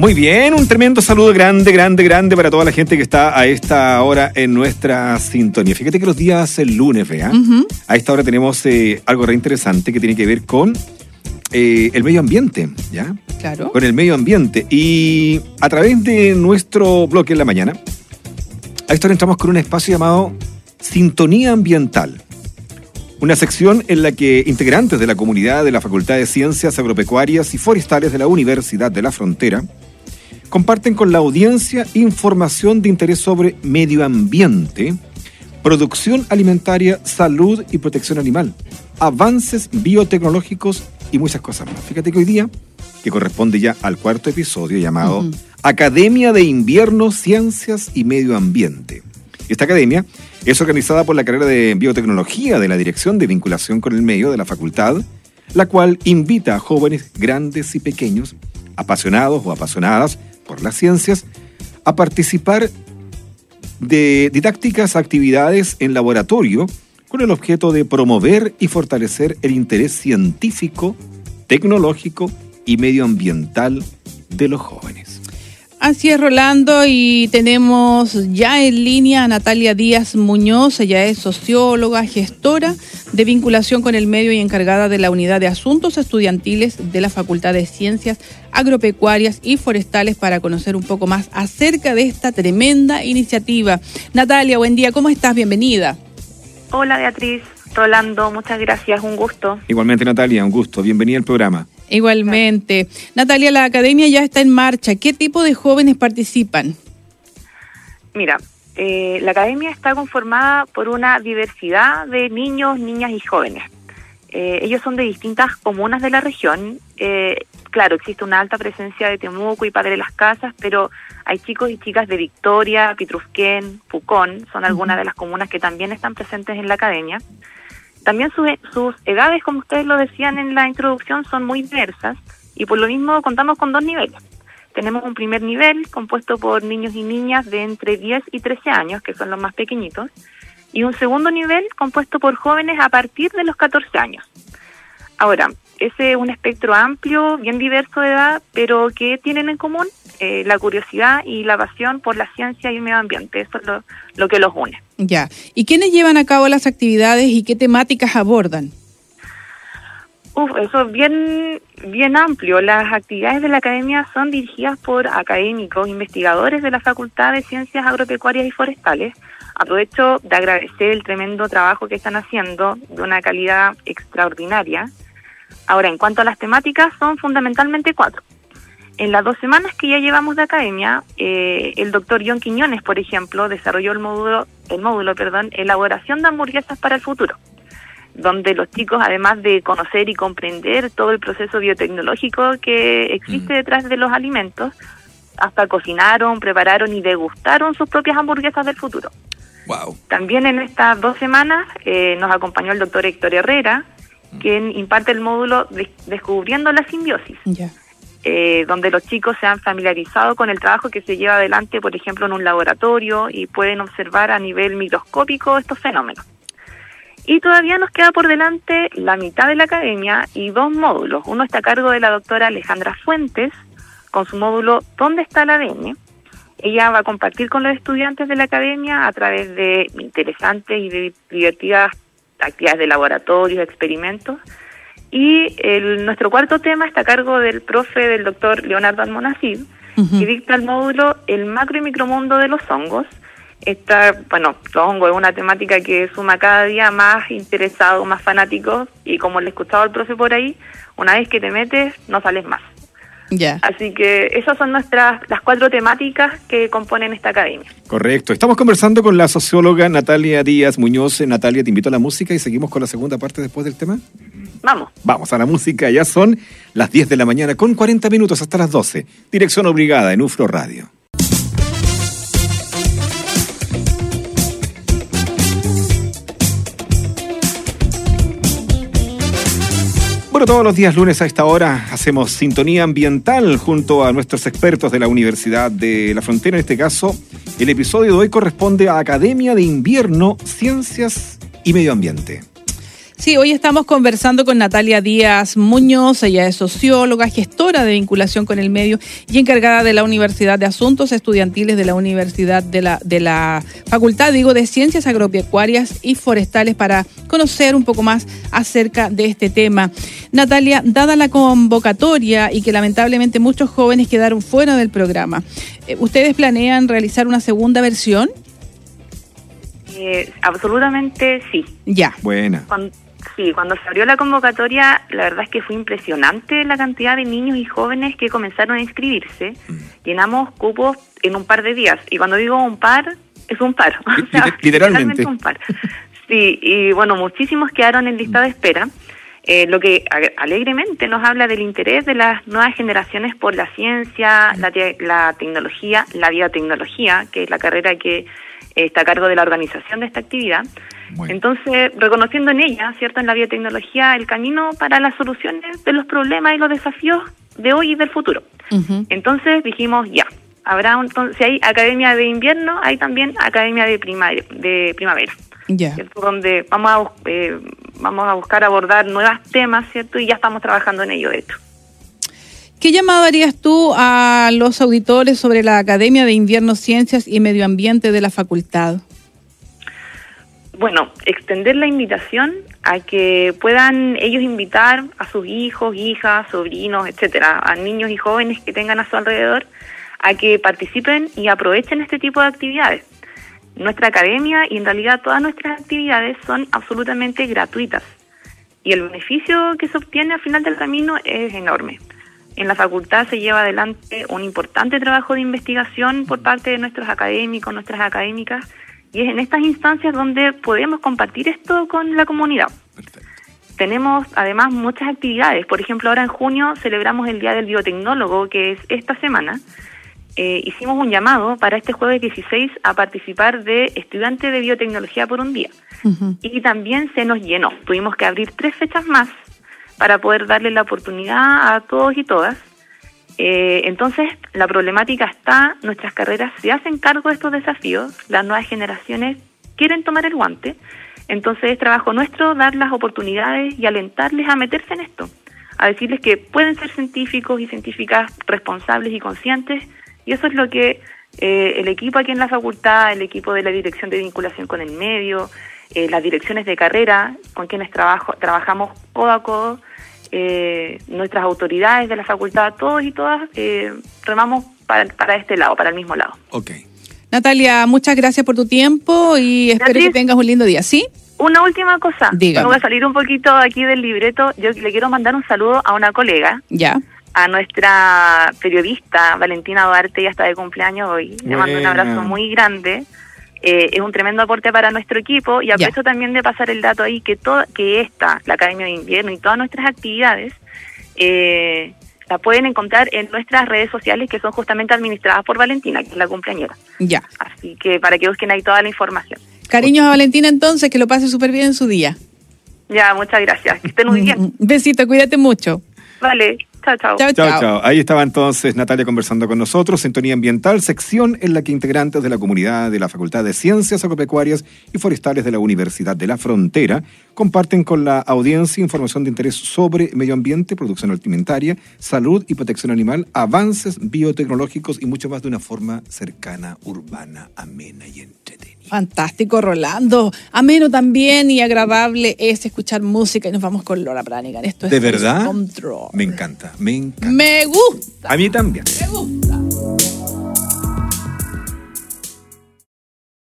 Muy bien, un tremendo saludo grande, grande, grande para toda la gente que está a esta hora en nuestra sintonía. Fíjate que los días el lunes, vea, a esta hora tenemos eh, algo re interesante que tiene que ver con eh, el medio ambiente, ¿ya? Claro. Con el medio ambiente. Y a través de nuestro bloque en la mañana, a esta hora entramos con un espacio llamado Sintonía Ambiental. Una sección en la que integrantes de la comunidad de la Facultad de Ciencias Agropecuarias y Forestales de la Universidad de la Frontera comparten con la audiencia información de interés sobre medio ambiente, producción alimentaria, salud y protección animal, avances biotecnológicos y muchas cosas más. Fíjate que hoy día, que corresponde ya al cuarto episodio llamado Academia de Invierno, Ciencias y Medio Ambiente. Esta academia es organizada por la carrera de biotecnología de la Dirección de Vinculación con el Medio de la Facultad, la cual invita a jóvenes grandes y pequeños, apasionados o apasionadas por las ciencias, a participar de didácticas actividades en laboratorio con el objeto de promover y fortalecer el interés científico, tecnológico y medioambiental de los jóvenes. Así es, Rolando, y tenemos ya en línea a Natalia Díaz Muñoz, ella es socióloga, gestora de vinculación con el medio y encargada de la Unidad de Asuntos Estudiantiles de la Facultad de Ciencias Agropecuarias y Forestales para conocer un poco más acerca de esta tremenda iniciativa. Natalia, buen día, ¿cómo estás? Bienvenida. Hola Beatriz, Rolando, muchas gracias, un gusto. Igualmente Natalia, un gusto, bienvenida al programa. Igualmente. Natalia, la academia ya está en marcha. ¿Qué tipo de jóvenes participan? Mira, eh, la academia está conformada por una diversidad de niños, niñas y jóvenes. Eh, ellos son de distintas comunas de la región. Eh, claro, existe una alta presencia de Temuco y Padre de las Casas, pero hay chicos y chicas de Victoria, Pitrusquén, Pucón, son algunas de las comunas que también están presentes en la academia. También sus edades, como ustedes lo decían en la introducción, son muy diversas y por lo mismo contamos con dos niveles. Tenemos un primer nivel compuesto por niños y niñas de entre 10 y 13 años, que son los más pequeñitos, y un segundo nivel compuesto por jóvenes a partir de los 14 años. Ahora, ese es un espectro amplio, bien diverso de edad, pero que tienen en común eh, la curiosidad y la pasión por la ciencia y el medio ambiente. Eso es lo, lo que los une. Ya. ¿Y quiénes llevan a cabo las actividades y qué temáticas abordan? Uf, eso es bien, bien amplio. Las actividades de la academia son dirigidas por académicos, investigadores de la Facultad de Ciencias Agropecuarias y Forestales. Aprovecho de agradecer el tremendo trabajo que están haciendo, de una calidad extraordinaria. Ahora, en cuanto a las temáticas, son fundamentalmente cuatro. En las dos semanas que ya llevamos de academia, eh, el doctor John Quiñones, por ejemplo, desarrolló el módulo, el módulo, perdón, elaboración de hamburguesas para el futuro, donde los chicos, además de conocer y comprender todo el proceso biotecnológico que existe detrás de los alimentos, hasta cocinaron, prepararon y degustaron sus propias hamburguesas del futuro. Wow. También en estas dos semanas eh, nos acompañó el doctor Héctor Herrera, quien imparte el módulo de- Descubriendo la simbiosis, Ya. Eh, donde los chicos se han familiarizado con el trabajo que se lleva adelante, por ejemplo, en un laboratorio y pueden observar a nivel microscópico estos fenómenos. Y todavía nos queda por delante la mitad de la academia y dos módulos. Uno está a cargo de la doctora Alejandra Fuentes con su módulo ¿Dónde está el ADN? Ella va a compartir con los estudiantes de la academia a través de interesantes y divertidas actividades de laboratorios, experimentos. Y el, nuestro cuarto tema está a cargo del profe del doctor Leonardo Almonacid, que dicta el módulo El macro y micromundo de los hongos. Esta, bueno, los hongos es una temática que suma cada día más interesados, más fanáticos, y como le escuchaba al profe por ahí, una vez que te metes, no sales más. Ya. Así que esas son nuestras las cuatro temáticas que componen esta academia. Correcto. Estamos conversando con la socióloga Natalia Díaz Muñoz. Natalia, te invito a la música y seguimos con la segunda parte después del tema. Vamos. Vamos a la música. Ya son las 10 de la mañana con 40 minutos hasta las 12. Dirección obligada en UFRO Radio. Bueno, todos los días lunes a esta hora hacemos sintonía ambiental junto a nuestros expertos de la Universidad de la Frontera. En este caso, el episodio de hoy corresponde a Academia de Invierno, Ciencias y Medio Ambiente. Sí, hoy estamos conversando con Natalia Díaz Muñoz, ella es socióloga, gestora de vinculación con el medio y encargada de la Universidad de Asuntos Estudiantiles de la Universidad de la, de la Facultad, digo, de Ciencias Agropecuarias y Forestales para conocer un poco más acerca de este tema. Natalia, dada la convocatoria y que lamentablemente muchos jóvenes quedaron fuera del programa, eh, ¿ustedes planean realizar una segunda versión? Eh, absolutamente sí. Ya. Buena. Sí, cuando se abrió la convocatoria, la verdad es que fue impresionante la cantidad de niños y jóvenes que comenzaron a inscribirse. Mm. Llenamos cupos en un par de días. Y cuando digo un par, es un par. literalmente. un par. Sí, y bueno, muchísimos quedaron en lista de espera. Eh, lo que alegremente nos habla del interés de las nuevas generaciones por la ciencia, la, la tecnología, la biotecnología, que es la carrera que está a cargo de la organización de esta actividad. Entonces, reconociendo en ella, ¿cierto?, en la biotecnología, el camino para las soluciones de los problemas y los desafíos de hoy y del futuro. Entonces dijimos, ya, habrá un, si hay academia de invierno, hay también academia de, primavera, de primavera. Donde vamos a, eh, vamos a buscar abordar nuevos temas, ¿cierto? Y ya estamos trabajando en ello, de hecho. ¿Qué llamado harías tú a los auditores sobre la Academia de Invierno Ciencias y Medio Ambiente de la facultad? Bueno, extender la invitación a que puedan ellos invitar a sus hijos, hijas, sobrinos, etcétera, a niños y jóvenes que tengan a su alrededor a que participen y aprovechen este tipo de actividades. Nuestra academia y en realidad todas nuestras actividades son absolutamente gratuitas y el beneficio que se obtiene al final del camino es enorme. En la facultad se lleva adelante un importante trabajo de investigación por parte de nuestros académicos, nuestras académicas, y es en estas instancias donde podemos compartir esto con la comunidad. Tenemos además muchas actividades. Por ejemplo, ahora en junio celebramos el Día del Biotecnólogo, que es esta semana. Eh, hicimos un llamado para este jueves 16 a participar de estudiantes de biotecnología por un día. Y también se nos llenó. Tuvimos que abrir tres fechas más para poder darle la oportunidad a todos y todas. Eh, entonces, la problemática está, nuestras carreras se hacen cargo de estos desafíos, las nuevas generaciones quieren tomar el guante, entonces es trabajo nuestro dar las oportunidades y alentarles a meterse en esto, a decirles que pueden ser científicos y científicas responsables y conscientes, y eso es lo que eh, el equipo aquí en la facultad, el equipo de la Dirección de Vinculación con el Medio, eh, las direcciones de carrera con quienes trabajo, trabajamos codo a codo, eh, nuestras autoridades de la facultad, todos y todas eh, remamos para, este lado, para el mismo lado. Ok. Natalia, muchas gracias por tu tiempo y espero que tengas un lindo día, ¿sí? Una última cosa. Dígame. Voy a salir un poquito aquí del libreto. Yo le quiero mandar un saludo a una colega. Ya. A nuestra periodista Valentina Duarte, ya está de cumpleaños hoy. Le mando un abrazo muy grande. Eh, es un tremendo aporte para nuestro equipo y aprovecho también de pasar el dato ahí que todo, que esta, la Academia de Invierno y todas nuestras actividades eh, la pueden encontrar en nuestras redes sociales que son justamente administradas por Valentina, que es la cumpleañera. Ya. Así que para que busquen ahí toda la información. Cariños a Valentina entonces, que lo pase súper bien en su día. Ya, muchas gracias. Que estén muy bien. Besito, cuídate mucho. Vale. Chao, chao. Chao, chao. Ahí estaba entonces Natalia conversando con nosotros, Sintonía Ambiental, sección en la que integrantes de la comunidad de la Facultad de Ciencias Agropecuarias y Forestales de la Universidad de la Frontera comparten con la audiencia información de interés sobre medio ambiente, producción alimentaria, salud y protección animal, avances biotecnológicos y mucho más de una forma cercana, urbana, amena y entretenida. Fantástico, Rolando. Ameno también y agradable es escuchar música y nos vamos con Laura Branigan. Esto es ¿De verdad? Me encanta, me encanta. Me gusta. A mí también.